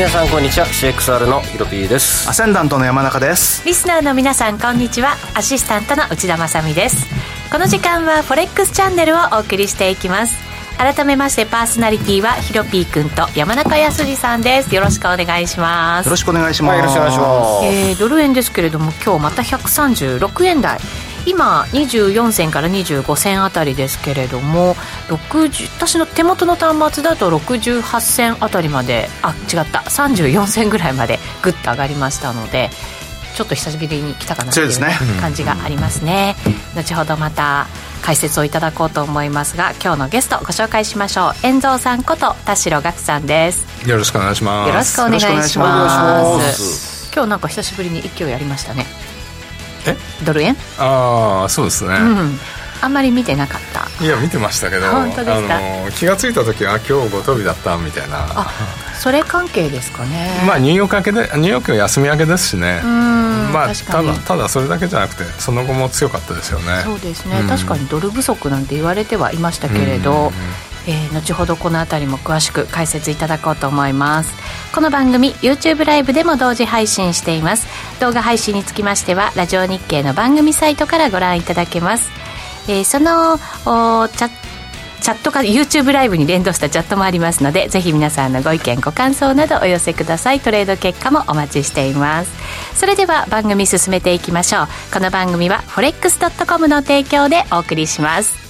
皆さんこんにちは。CXR のヒロピーです。アセンダントの山中です。リスナーの皆さんこんにちは。アシスタントの内田まさです。この時間はフォレックスチャンネルをお送りしていきます。改めましてパーソナリティはヒロピーくんと山中康さんです。よろしくお願いします。よろしくお願いします、はい、よろしくお願いします、えー、ドル円ですけれども今日また136円台今24銭から25銭あたりですけれども60私の手元の端末だと68銭あたりまであ違った34銭ぐらいまでぐっと上がりましたのでちょっと久しぶりに来たかなという、ね、感じがありますね、後ほどまた解説をいただこうと思いますが今日のゲストご紹介しましょう。遠蔵さんこと田代岳さんです。よろしくお願いします。よろしくお願いします。今日なんか久しぶりに勢いありましたね。えドル円？ああそうですね、うん。あんまり見てなかった。いや見てましたけど本当ですか？あの気が付いた時は今日ご飛びだったみたいな。あそれ関係ですかね。まあニューヨーク明けでニューヨークは休み明けですしね。まあただただそれだけじゃなくてその後も強かったですよね。そうですね、確かにドル不足なんて言われてはいましたけれど、えー、後ほどこの辺りも詳しく解説いただこうと思います。この番組 YouTube ライブでも同時配信しています。動画配信につきましてはラジオ日経の番組サイトからご覧いただけます、えー、そのチャチャットか YouTube ライブに連動したチャットもありますのでぜひ皆さんのご意見ご感想などお寄せください。トレード結果もお待ちしています。それでは番組進めていきましょう。この番組は forex.com の提供でお送りします。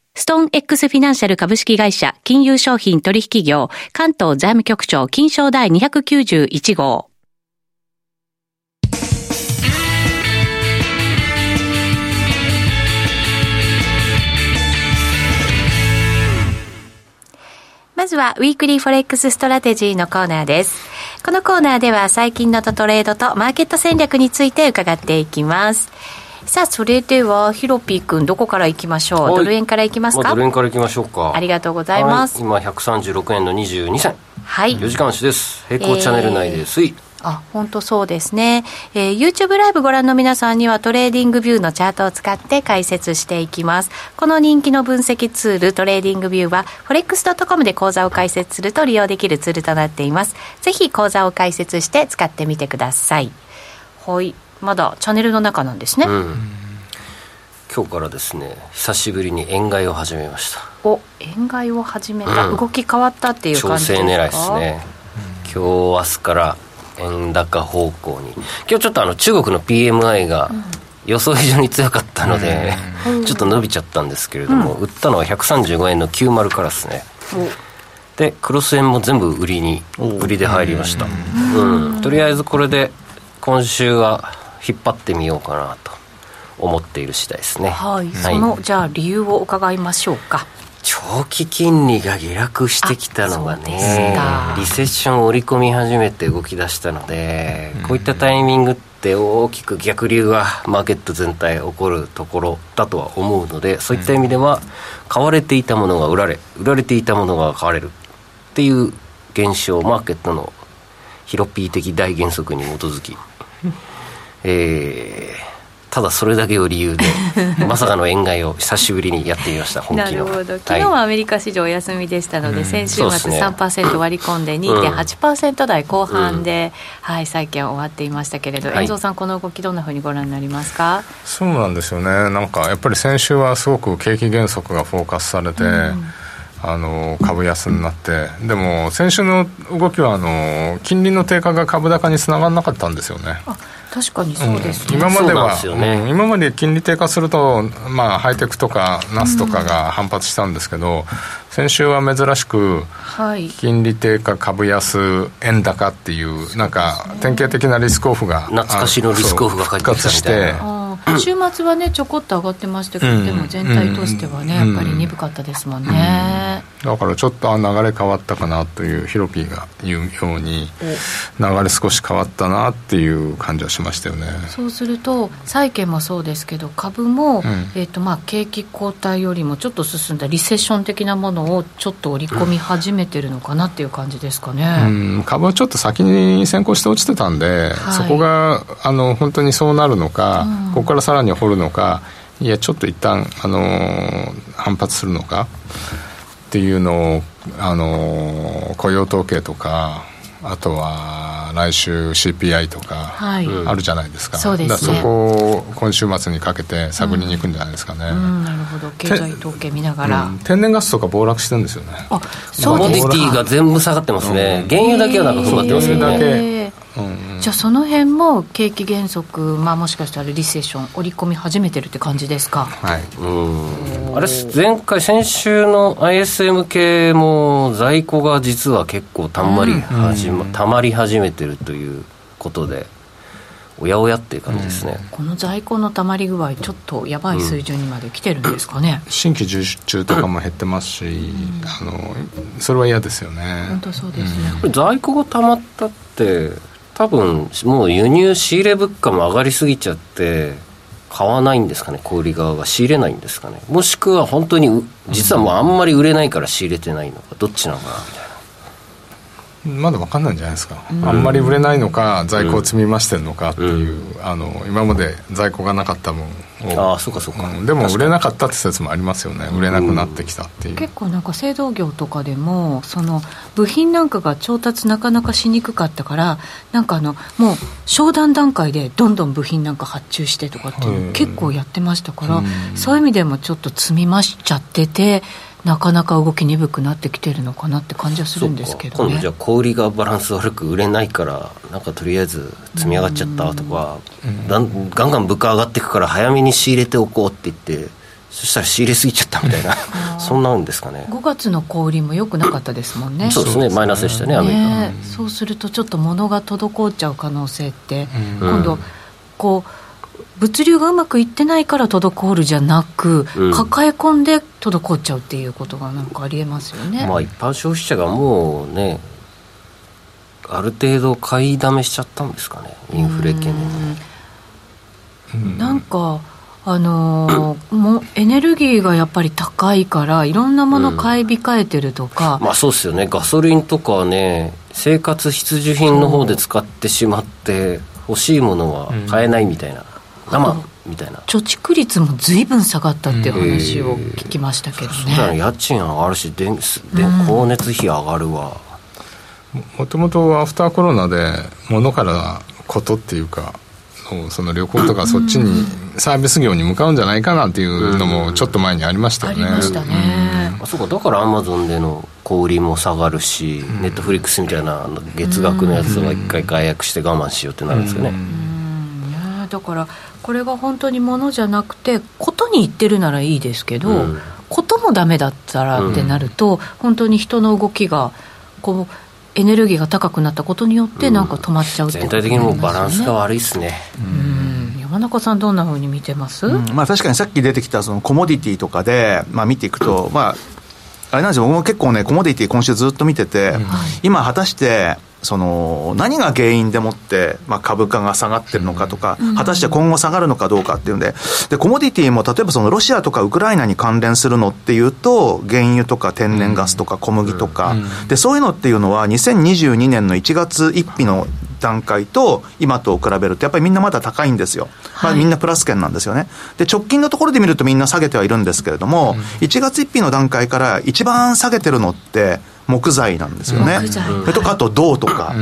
ストーン X フィナンシャル株式会社金融商品取引業関東財務局長金賞第291号。まずは、 Weekly Forex Strategy のコーナーです。このコーナーでは、最近のトレードとマーケット戦略について伺っていきます。さあそれではヒロピー君どこからいきましょう？ドル円からいきますか、まあ、ドル円からいきましょうか。ありがとうございます、はい、今136円の22銭。はい。4時間足です。平行チャンネル内で推移、えーあ、本当そうですね。えー、YouTube ライブご覧の皆さんには TradingView のチャートを使って解説していきます。この人気の分析ツール TradingView は forex.com で口座を開設すると利用できるツールとなっています。ぜひ口座を開設して使ってみてください。はい。まだチャンネルの中なんですね、うん、今日からですね久しぶりに円買いを始めました。お円買いを始めた、うん、動き変わったっていう感じですか？調整狙いですね、今日明日から円高方向に。今日ちょっとあの中国の PMI が予想以上に強かったので、うん、ちょっと伸びちゃったんですけれども、売ったのは135円の90からですね。でクロス円も全部売りに売りで入りました。うん。とりあえずこれで今週は引っ張ってみようかなと思っている次第ですね。はい、はい、そのじゃあ理由を伺いましょうか。長期金利が下落してきたのがねリセッションを織り込み始めて動き出したので、こういったタイミングって大きく逆流がマーケット全体起こるところだとは思うのでそういった意味では買われていたものが売られ売られていたものが買われるっていう現象マーケットのヒロピー的大原則に基づきえー、ただそれだけを理由で まさかの円買いを久しぶりにやってみました本気の。なるほど。昨日はアメリカ市場お休みでしたので、はい、先週末3%割り込んで2.8%台後半で、うん、はい、債券終わっていましたけれど、遠藤さんこの動きどんなふうにご覧になりますか？そうなんですよね。なんかやっぱり先週はすごく景気減速がフォーカスされて、うんあの株安になって。でも先週の動きはあの金利の低下が株高につながらなかったんですよね。確かにそうですね、うん、今までは、ね、今まで金利低下すると、まあ、ハイテクとかナスとかが反発したんですけど、うん、先週は珍しく、はい、金利低下株安円高っていうなんか典型的なリスクオフが懐かしのリスクオフが復活して週末はねちょこっと上がってましたけど、うん、でも全体としてはね、やっぱり鈍かったですもんね、だからちょっと流れ変わったかなというヒロピーが言うように流れ少し変わったなっていう感じはしましたよね。そうすると債券もそうですけど株も、うん、えーとまあ、景気後退よりもちょっと進んだリセッション的なものをちょっと織り込み始めてるのかなっていう感じですかね、うん、株はちょっと先に先行して落ちてたんで、はい、そこがあの本当にそうなるのか、うん、ここからさらに掘るのかいやちょっと一旦あの反発するのかっていうのをあの雇用統計とかあとは来週 CPI とかあるじゃないですか、はい、そうです、ね、そこを今週末にかけて探りに行くんじゃないですかね、うんうん、なるほど。経済統計見ながら、うん、天然ガスとか暴落してるんですよね。あそうですコモディティが全部下がってますね、原油だけはなんか踏まってますけどねじゃあその辺も景気減速、まあ、もしかしたらリセッション織り込み始めてるって感じですか？はい。うん。あれ前回先週の ISM 系も在庫が実は結構たんまり始ま、うん、たまり始めてるということでおやおやっていう感じですね、うん、この在庫のたまり具合ちょっとやばい水準にまで来てるんですかね、うん、新規受注とかも減ってますし、あのそれは嫌ですよね。本当そうですね、在庫がたまったって多分もう輸入仕入れ物価も上がりすぎちゃって買わないんですかね小売側が仕入れないんですかね。もしくは本当に実はもうあんまり売れないから仕入れてないのかどっちなのかなみたいな。まだ分かんないんじゃないですか、うん、あんまり売れないのか在庫を積み増してるのかっていう、うん、あの今まで在庫がなかった分ああそうかそうか、うん、でも売れなかったって説もありますよね。売れなくなってきたっていう、結構なんか製造業とかでもその部品なんかが調達なかなかしにくかったからなんかあのもう商談段階でどんどん部品なんか発注してとかっていう結構やってましたから、そういう意味でもちょっと積み増しちゃっててなかなか動き鈍くなってきてるのかなって感じはするんですけど、ね、今度じゃあ小売りがバランス悪く売れないからなんかとりあえず積み上がっちゃったとか、ガンガン物価上がっていくから早めに仕入れておこうって言ってそしたら仕入れすぎちゃったみたいな。そんなんですかね。5月の小売りもよくなかったですもんね。そうですね。マイナスでしたねアメリカ、ね、そうするとちょっと物が滞っちゃう可能性って、今度こう物流がうまくいってないから滞るじゃなく、うん、抱え込んで滞っちゃうっていうことがなんかありえますよね。まあ一般消費者がもうねある程度買いだめしちゃったんですかねインフレ懸念。で。なんかあのー、もエネルギーがやっぱり高いからいろんなもの買い控えてるとか、うん、まあそうですよね。ガソリンとかはね生活必需品の方で使ってしまって欲しいものは買えないみたいな、生みたいな。貯蓄率もずいぶん下がったっていう話を聞きましたけどね、うん、家賃上がるし電光熱費上がるわ、もともとアフターコロナで物からことっていうかその旅行とかそっちにサービス業に向かうんじゃないかなっていうのもちょっと前にありましたよね、ありましたね、あそうか。だからアマゾンでの小売りも下がるし、ネットフリックスみたいな月額のやつは一回解約して我慢しようってなるんですかね、だからこれが本当にものじゃなくてことに言ってるならいいですけど、うん、こともダメだったらってなると、うん、本当に人の動きがこうエネルギーが高くなったことによってなんか止まっちゃうって、ねうん、全体的にもバランスが悪いですね、うん、山中さんどんなふうに見てます、まあ、確かにさっき出てきたそのコモディティとかで、まあ、見ていくと、まああれなんですよ。僕も結構ねコモディティ今週ずっと見てて、今果たしてその何が原因でもって、まあ、株価が下がってるのかとか、果たして今後下がるのかどうかっていうんで、でコモディティも例えばそのロシアとかウクライナに関連するのっていうと、原油とか天然ガスとか小麦とか、でそういうのっていうのは、2022年の1月1日の段階と今と比べると、やっぱりみんなまだ高いんですよ、まあ、みんなプラス圏なんですよね。で、直近のところで見るとみんな下げてはいるんですけれども、1月1日の段階から一番下げてるのって、木材なんですよね。それとかあと銅とか。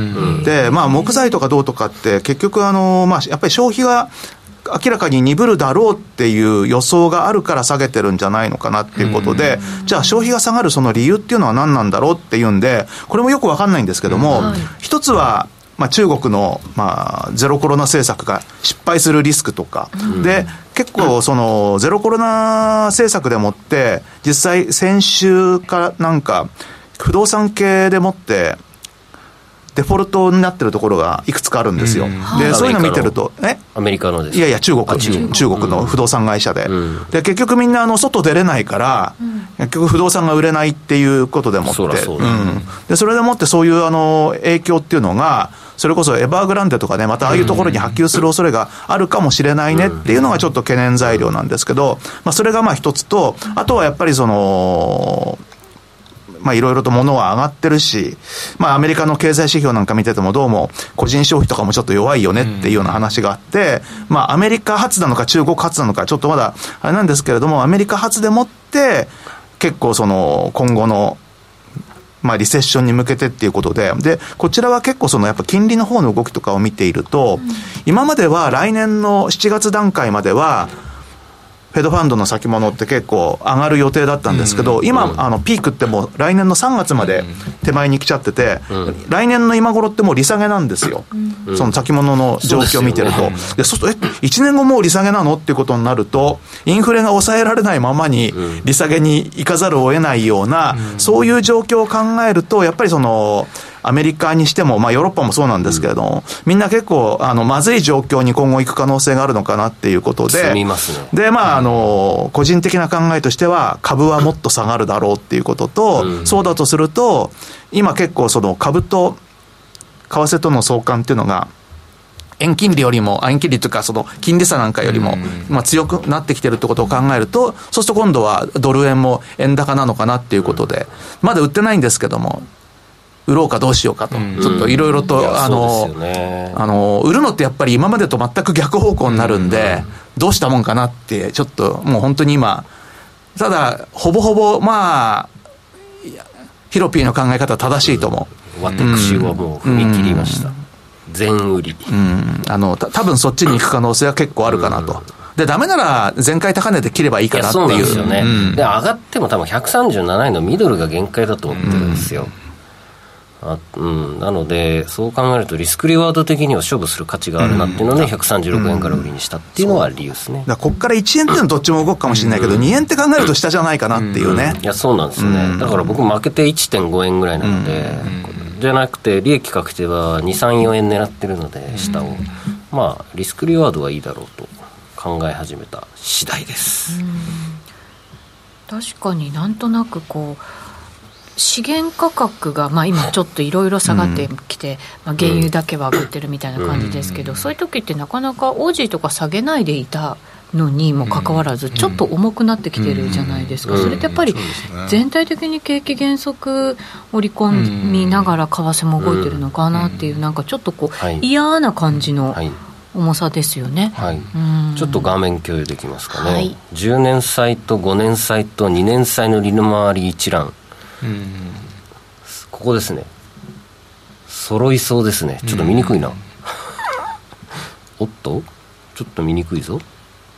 で、まあ木材とか銅とかって結局あの、まあやっぱり消費が明らかに鈍るだろうっていう予想があるから下げてるんじゃないのかなっていうことで、じゃあ消費が下がるその理由っていうのは何なんだろうっていうんで、これもよくわかんないんですけども、一つは、まあ、中国の、まあ、ゼロコロナ政策が失敗するリスクとか、で、結構、その、ゼロコロナ政策でもって、実際、先週からなんか、不動産系でもって、デフォルトになってるところがいくつかあるんですよ。で、そういうの見てると、え？アメリカのです。いやいや、中国、中国。の不動産会社で。で、結局みんな、あの、外出れないから、結局不動産が売れないっていうことでもって、うん。で、それでもってそういう、あの、影響っていうのが、それこそエバーグランデとかね、またああいうところに波及する恐れがあるかもしれないねっていうのがちょっと懸念材料なんですけど、まあ、それがまあ一つと、あとはやっぱりその、まあいろいろと物は上がってるし、まあアメリカの経済指標なんか見ててもどうも個人消費とかもちょっと弱いよねっていうような話があって、まあアメリカ発なのか中国発なのかちょっとまだあれなんですけれども、アメリカ発でもって結構その今後のまあ、リセッションに向けてっていうことで、で、こちらは結構そのやっぱ金利の方の動きとかを見ていると、今までは来年の7月段階までは、フェドファンドの先物って結構上がる予定だったんですけど、今、あのピークってもう来年の3月まで手前に来ちゃってて、来年の今頃ってもう利下げなんですよ、その先物の状況を見てると。でそうすると、え、1年後もう利下げなのっていうことになると、インフレが抑えられないままに利下げに行かざるを得ないような、そういう状況を考えると、やっぱりその、アメリカにしても、まあ、ヨーロッパもそうなんですけれども、うん、みんな結構あのまずい状況に今後行く可能性があるのかなっていうことで、ね、でまああの個人的な考えとしては、株はもっと下がるだろうっていうことと、うん、そうだとすると、今結構、その株と為替との相関っていうのが、円金利よりも、円金利というか、その金利差なんかよりも、まあ、強くなってきてるってことを考えると、そうすると今度はドル円も円高なのかなっていうことで、まだ売ってないんですけども、売ろうかどうしようかと、ちょっといろいろと、あの、あの、売るのってやっぱり今までと全く逆方向になるんで、どうしたもんかなって、ちょっともう本当に今、ただ、ほぼほぼ、まあ、ヒロピーの考え方は正しいと思う。私はもう踏み切りました。全売り。うん。あの、た多分そっちに行く可能性は結構あるかなと。で、ダメなら前回高値で切ればいいかなっていう。そうですよね。うん、で、上がっても多分137円のミドルが限界だと思ってるんですよ。うんあうん、なので、そう考えると、リスクリワード的には勝負する価値があるなっていうので、うん、136円から売りにしたっていうのは理由ですね。だここから1円っていうのはどっちも動くかもしれないけど、うん、2円って考えると下じゃないかなっていうね。いや、そうなんですよね。だから僕、負けて1.5円ぐらいなので、じゃなくて、利益確定は2、3、4円狙ってるので、下を。まあ、リスクリワードはいいだろうと考え始めた次第です。確かになんとなくこう資源価格が、まあ、今ちょっといろいろ下がってきて、まあ、原油だけは上がってるみたいな感じですけど、そういう時ってなかなかオージーとか下げないでいたのにもかかわらず、ちょっと重くなってきてるじゃないですか、それってやっぱり全体的に景気減速織り込みながら為替も動いてるのかなっていう、なんかちょっとこう、嫌な感じの。重さですよね、はい、ちょっと画面共有できますかね、はい、10年債と5年債と2年債の利回り一覧ここですね。揃いそうですね。ちょっと見にくいな、おっと？ちょっと見にくいぞ。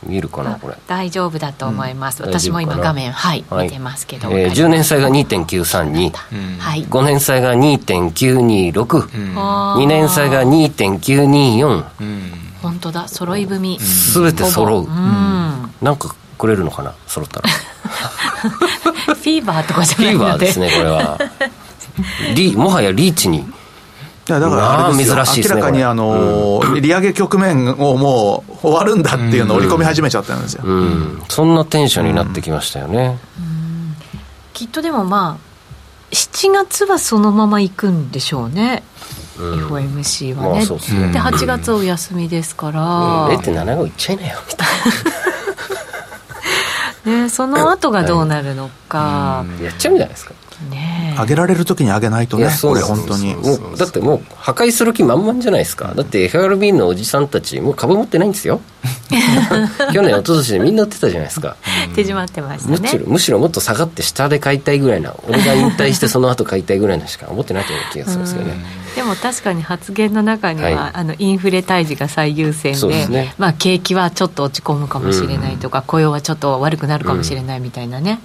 見えるかなこれ。大丈夫だと思います、うん、私も今画面はい、はい、見てますけど、えー、10年債が2.932、はい、5年債が2.926、うん、2年債が2.924、うん、本当だ。揃い踏み。すべて揃う、うん、なんかくれるのかな？揃ったらフィーバーとかじゃないフィーバーですねこれは。リもはやリーチに。だからあれですよ、珍しい、ね、明らかにあの、うん、利上げ局面をもう終わるんだっていうのを織り込み始めちゃったんですよ、うん。うん、そんなテンションになってきましたよね、きっとでもまあ7月はそのまま行くんでしょうね。FOMC はね、まあ、でね。で8月お休みですから、うん、0.75いっちゃいなよみたいなね、その後がどうなるのか、やっちゃうんじゃないですか。ね上げられる時に上げないとね、これ本当に。だってもう破壊する気満々じゃないですか。だって FRB のおじさんたち、もう株持ってないんですよ。去年、一昨年でみんな売ってたじゃないですか。手締まってましたね。むしろ、むしろもっと下がって下で買いたいぐらいな、俺が引退してその後買いたいぐらいのしか思ってないという気がするんですよね。でも確かに発言の中には、はい、あのインフレ退治が最優先で、ね、まあ、景気はちょっと落ち込むかもしれないとか、うん、雇用はちょっと悪くなるかもしれないみたいなね、うん、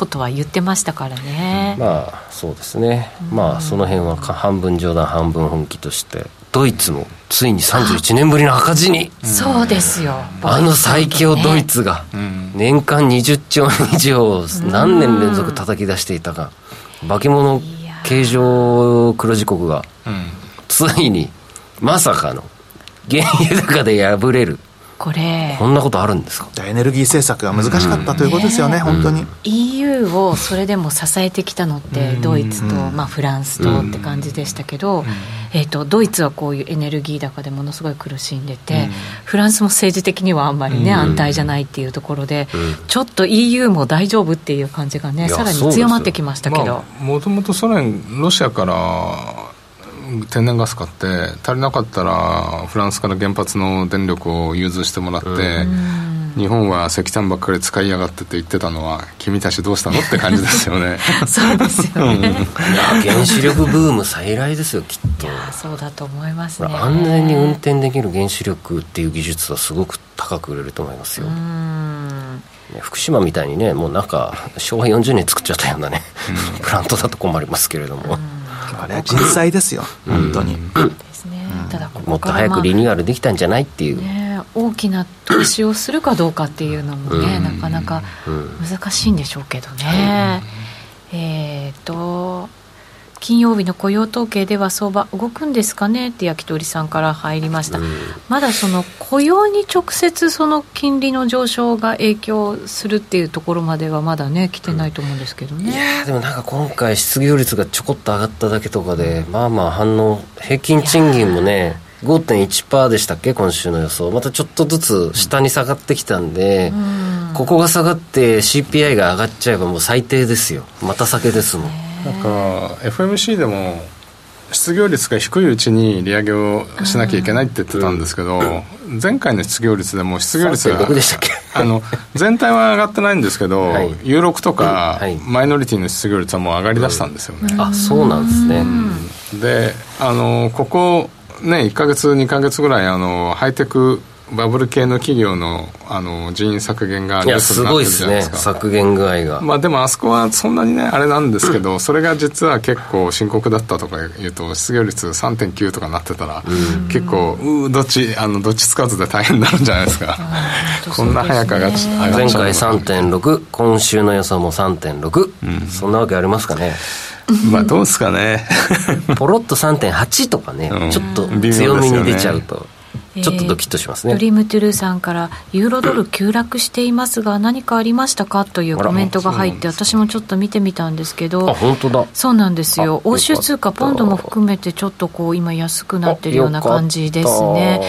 ことは言ってましたからね。まあそうですね、まあその辺は半分冗談半分本気としてドイツもついに31年ぶりの赤字に、そうですよ。あの最強ドイツが年間20兆円以上何年連続叩き出していたか、化け物形状黒字国が、ついにまさかの原油高で敗れるこれ。こんなことあるんですか？エネルギー政策が難しかったということですよね、うん、本当に、うん、EU をそれでも支えてきたのってドイツと、まあ、フランスとって感じでしたけど、えーと、ドイツはこういうエネルギー高でものすごい苦しんでて、フランスも政治的にはあんまりね、安泰じゃないっていうところで、ちょっと EU も大丈夫っていう感じがねさらに強まってきましたけど。もともとソ連ロシアから天然ガス買って足りなかったらフランスから原発の電力を融通してもらって、日本は石炭ばっかり使いやがってって言ってたのは君たちどうしたのって感じですよね。そうですよね、いや原子力ブーム再来ですよきっと。そうだと思いますね。安全に運転できる原子力っていう技術はすごく高く売れると思いますよ。福島みたいにねもうなんか昭和40年作っちゃったようなね、プラントだと困りますけれども、あれは人災ですよ、本当に。ですね、ただここもっと早くリニューアルできたんじゃないっていう、ね、大きな投資をするかどうかっていうのもね、なかなか難しいんでしょうけどね。えっ、と金曜日の雇用統計では相場動くんですかねって焼き鳥さんから入りました、うん、まだその雇用に直接その金利の上昇が影響するっていうところまではまだね来てないと思うんですけどね、うん、いやでもなんか今回失業率がちょこっと上がっただけとかで、まあまあ反応平均賃金もね5.1%でしたっけ今週の予想。またちょっとずつ下に下がってきたんで、うん、ここが下がって CPI が上がっちゃえばもう最低ですよ。また酒ですもんだから FMC でも失業率が低いうちに利上げをしなきゃいけないって言ってたんですけど、前回の失業率でも失業率があの全体は上がってないんですけど、はい、有力とか、はい、マイノリティの失業率はもう上がりだしたんですよね、あそうなんですね、であのここね1か月2か月ぐらいあのハイテクバブル系の企業のあの人員削減がニュースになってるじゃないですか。すね。削減具合が。まあでもあそこはそんなにねあれなんですけど、うん、それが実は結構深刻だったとか言うと失業率3.9とかなってたら、うん、結構うどっちあのどっちつかずで大変になるんじゃないですか。こんな早く上がっちゃ前回3.6今週の予想も3.6、うん、そんなわけありますかね。まあどうですかね。ポロッと3.8とかね、ちょっと強みに出ちゃうと、ちょっとドキッとしますね、ドリームトゥルーさんからユーロドル急落していますが何かありましたかというコメントが入って私もちょっと見てみたんですけどあ本当だ。そうなんですよ。欧州通貨ポンドも含めてちょっとこう今安くなってるような感じですね。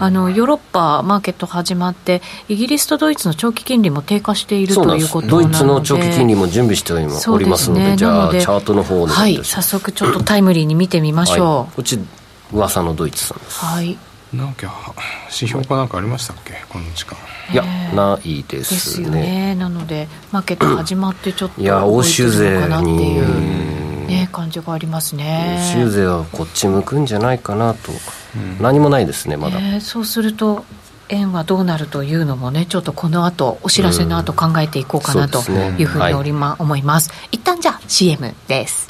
あのヨーロッパマーケット始まってイギリスとドイツの長期金利も低下しているということなので。ドイツの長期金利も準備しておりますので、ね、じゃあチャートの方はい早速ちょっとタイムリーに見てみましょう、はい、こっち噂のドイツさんです。はいなんか指標かなんかありましたっけ？この時間。いやないですね。ですよね。なのでマーケット始まってちょっといや欧州税に。ね感じがありますね。欧州税はこっち向くんじゃないかなと、うん、何もないですねまだ、えー、そうすると円はどうなるというのもねちょっとこの後お知らせの後考えていこうかなというふうにおり、ま、思います。一旦じゃあ CM です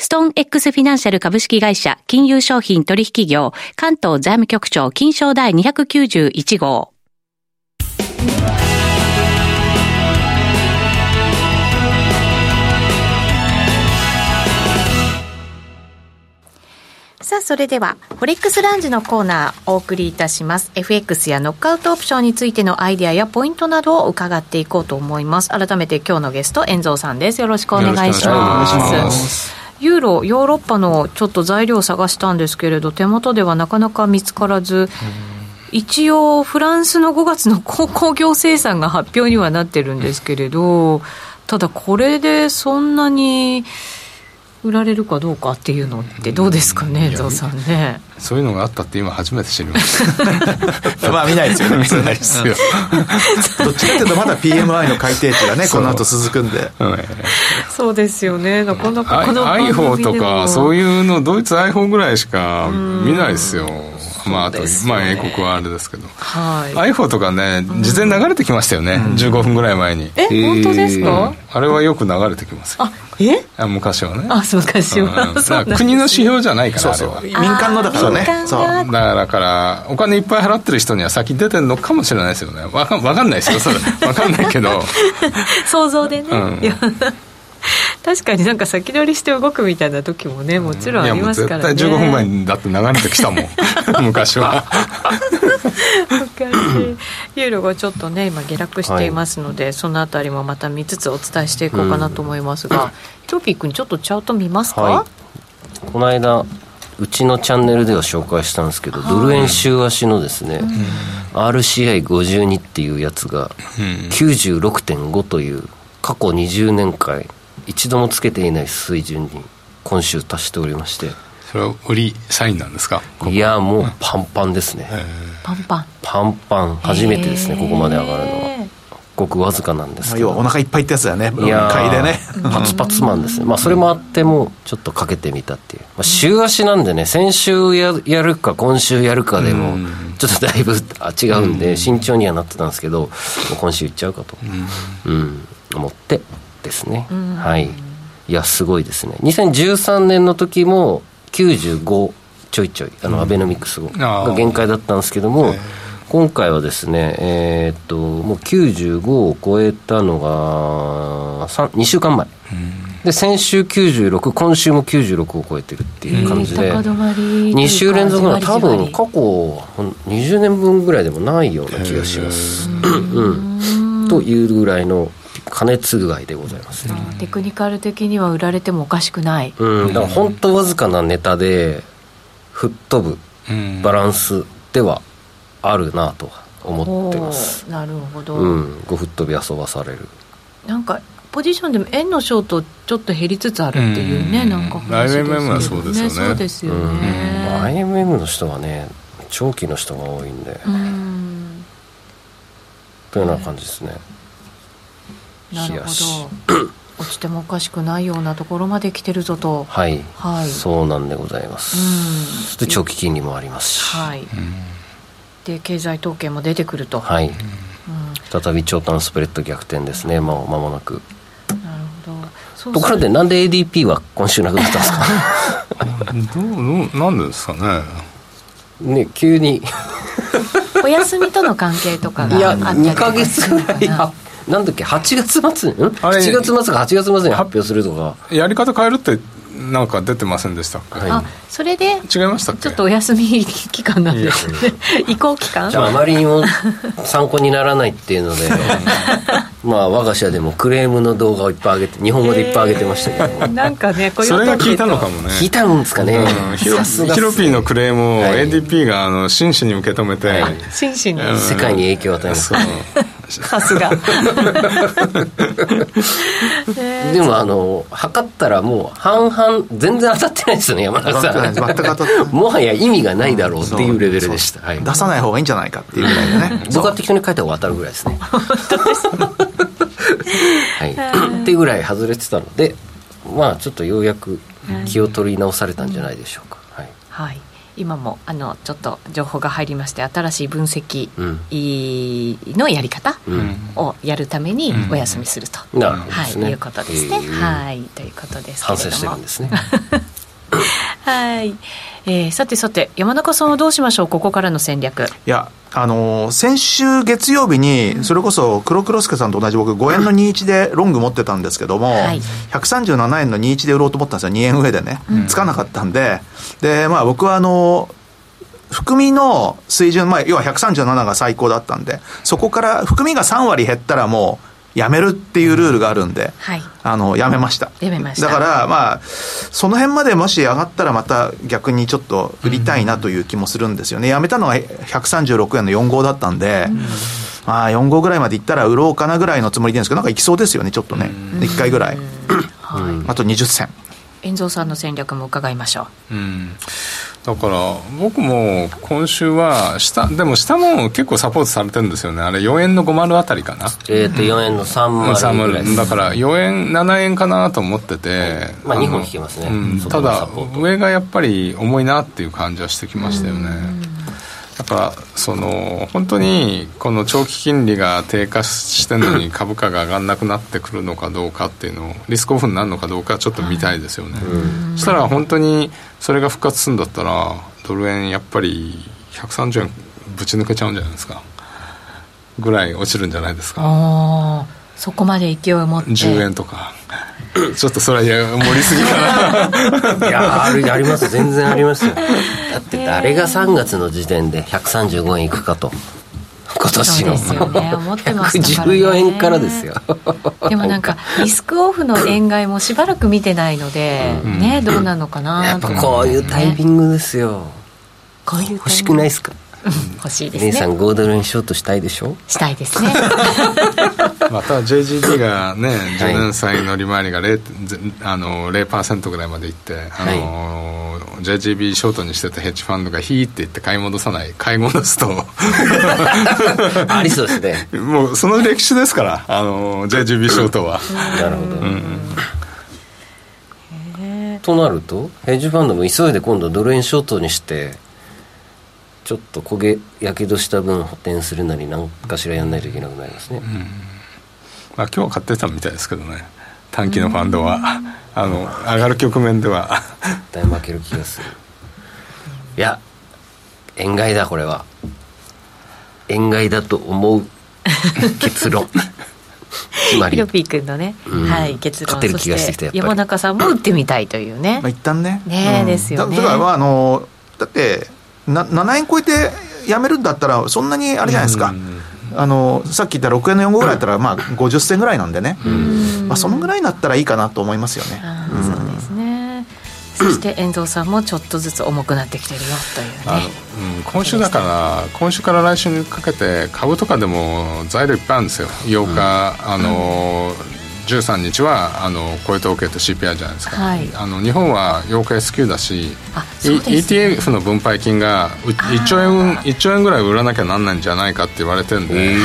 ストーン X フィナンシャル株式会社金融商品取引業関東財務局長金賞第291号。さあ、それでは、フォレックスランジのコーナーお送りいたします。FX やノックアウトオプションについてのアイデアやポイントなどを伺っていこうと思います。改めて今日のゲスト、遠蔵さんです。よろしくお願いします。ユーロ、ヨーロッパのちょっと材料を探したんですけれど、手元ではなかなか見つからず、一応、フランスの5月の工業生産が発表にはなってるんですけれど、ただこれでそんなに、売られるかどうかっていうのってどうですかね、ゾウさんね。そういうのがあったって今初めて知りました。まあ見ないですよね、見ないですよ。どっちかというとまだ PMI の改定値がね、この後続くんで。そうですよね、なかなかこの iPhone とかそういうの、ドイツ iPhone ぐらいしか見ないですよ。まあ、あと、まあ、英国はあれですけど、はい、iPhone とかね、事前流れてきましたよね、うん、15分ぐらい前に。え、本当ですか、あれはよく流れてきますあえ？あ昔はね。あ、昔は。うん、国の指標じゃないから、そうそう民間のだからね。そう。だから、お金いっぱい払ってる人には先出てるのかもしれないですよね。わかわかんないですよ、それ。わかんないけど。想像でね。うん確かになんか先取りして動くみたいな時もねもちろんありますからね、絶対15分前にだって流れてきたもん。昔は。昔ユーロがちょっとね今下落していますので、はい、そのあたりもまた見つつお伝えしていこうかなと思いますが、うん、トピックにちょっとチャート見ますか、はい、この間うちのチャンネルでは紹介したんですけど、ドル円週足のですね、うん、RCI52 っていうやつが96.5という過去20年間一度もつけていない水準に今週達しておりまして。それは売りサインなんですか？いやもうパンパンですね。パンパン。パンパン。初めてですねここまで上がるのは。ごくわずかなんですけど。要はお腹いっぱいってやつだよね。いや買いでね。パツパツマンですね。まあそれもあってもちょっとかけてみたっていう、まあ、週足なんでね先週ややるか今週やるかでもちょっとだいぶ違うんで慎重にはなってたんですけど今週いっちゃうかと。うん。思ってですね、はい。いやすごいですね。2013年の時も95ちょいちょいあのアベノミクスが限界だったんですけども、今回はですね、えー、っともう95を超えたのが2週間前、で先週96、今週も96を超えてるっていう感じで、2週連続の多分過去20年分ぐらいでもないような気がします。うん、というぐらいの加熱具合でございます、ね、テクニカル的には売られてもおかしくない、うん、だから本当わずかなネタで吹っ飛ぶバランスではあるなと思ってます。なるほど、うん、ご吹っ飛び遊ばされる。なんかポジションでも円のショートちょっと減りつつあるっていうね、うん、なんか話ですよね。IMM はそうですよね。そうですよね、うん、IMM の人はね長期の人が多いんで、うん、というような感じですね、なるほど。落ちてもおかしくないようなところまで来てるぞと。はい、はい、そうなんでございます、で長期金利もありますし、はい、で経済統計も出てくると。はい、再び長短スプレッド逆転ですね。もう間もなく。なるほど。ところでなんで ADP は今週なくなったんですか？どうなんですかね。ね急に。お休みとの関係とかがいや2か月ぐらいなんだっけ？8月末に？7月末か8月末に発表するとか。やり方変えるってなんか出てませんでしたはい、あそれで違いましたちょっとお休み期間？なんですね移行期間？じゃああまりにも参考にならないっていうので。まあ我が社でもクレームの動画をいっぱい上げて日本語でいっぱい上げてましたけど。なんかねそれが聞いたのかもね。聞いたんですかね、うん、ヒロヒロピーのクレームを ADP があの真摯に受け止めて、はい、真摯に、世界に影響を与えますさすが。でもあの測ったらもう半々全然当たってないですよね山中さん。全く当たって もはや意味がないだろうっていうレベルでした、はい、出さない方がいいんじゃないかっていうぐらいでね。僕は適当に書いた方が当たるぐらいですね。はい。っていうぐらい外れてたのでまあちょっとようやく気を取り直されたんじゃないでしょうか、はい、はい今もあのちょっと情報が入りまして新しい分析のやり方をやるためにお休みすると、うん、はい、いうことですね。はいということです反省してるんですね。はい、えー、さてさて山中さんはどうしましょう？ここからの戦略。いやあのー、先週月曜日にそれこそ黒黒助さんと同じ僕5円の21でロング持ってたんですけども、はい、137円の21で売ろうと思ったんですよ。2円上でね、うん、つかなかったんで。でまあ僕はあの含みの水準、まあ、要は137が最高だったんで、そこから含みが3割減ったらもう、やめるっていうルールがあるんで、はい、あのやめました。やめました。だからまあその辺までもし上がったらまた逆にちょっと売りたいなという気もするんですよね、やめたのは136円の4号だったんで、うん、まあ4号ぐらいまでいったら売ろうかなぐらいのつもりでんですけどなんかいきそうですよねちょっとね、1回ぐらい、はい、あと20銭。遠蔵さんの戦略も伺いましょう、うんだから僕も今週は下でも下も結構サポートされてるんですよね。あれ4円の50あたりかな。えっ、と4円の30ぐらいだから4円7円かなと思ってて、まあ2本引きますね、うん、ただ上がやっぱり重いなっていう感じはしてきましたよね、だからその本当にこの長期金利が低下してるのに株価が上がらなくなってくるのかどうかっていうのをリスクオフになるのかどうかちょっと見たいですよね、そしたら本当にそれが復活するんだったらドル円やっぱり130円ぶち抜けちゃうんじゃないですか。ぐらい落ちるんじゃないですか。そこまで勢いを持って。10円とか ちょっとそれは盛りすぎかな。いやあるあります全然ありますよ。だって誰が3月の時点で135円いくかと。今年の。ですよね。思ってましたから、ね、114円からですよ。でもなんかリスクオフの円買いもしばらく見てないので、うん、ねどうなのかなやっぱこういうタイミングですよ、こういう欲しくないですか？欲しいですね。姉さん5ドルにしようとしたいでしょ？したいですね。また JGB がね10年債乗り回りが 0%, あの0ぐらいまでいってあの、はい、JGB ショートにしてたヘッジファンドがヒーって言って買い戻さない買い戻すと。ありそうですね。もうその歴史ですからあの JGB ショートは。なるほど、うん。となるとヘッジファンドも急いで今度ドル円ショートにしてちょっと焦げやけどした分補填するなり何かしらやんないといけなくなりますね、うん、まあ、今日は買ってたみたいですけどね。短期のファンドは、あの上がる局面では。絶対負ける気がする。いや円買いだこれは。円買いだと思う。結論。つまり。ヒロピー君のね、うん、はい、結論。勝てる気がしてきた山中さんも打ってみたいというね、まあ、一旦ね。ね、うん、ですよね。だからまああのだってな7円超えてやめるんだったら、そんなにあれじゃないですか。あのさっき言った6円の4号ぐらいだったら、まあ、50銭ぐらいなんでね、まあ、そのぐらいになったらいいかなと思いますよね。そうですね。そして遠藤さんもちょっとずつ重くなってきてるよというね、うん、今週だから今週から来週にかけて株とかでも材料いっぱいあるんですよ。8日、あの13日はあの雇用統計と CPI じゃないですか、はい、あの日本は8日 S q だし、ね、ETF の分配金が1兆円1兆円ぐらい売らなきゃなんないんじゃないかって言われてるんで、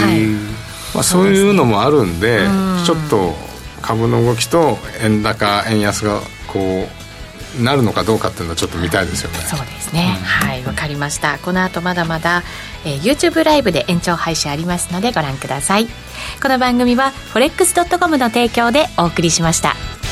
まあ、そういうのもあるんでちょっと株の動きと円高円安がこうなるのかどうかっていうのはちょっと見たいですよね。そうですね、うん、はい。わかりました。この後まだまだ、えー、YouTube ライブで延長配信ありますのでご覧ください。この番組は forex.com の提供でお送りしました。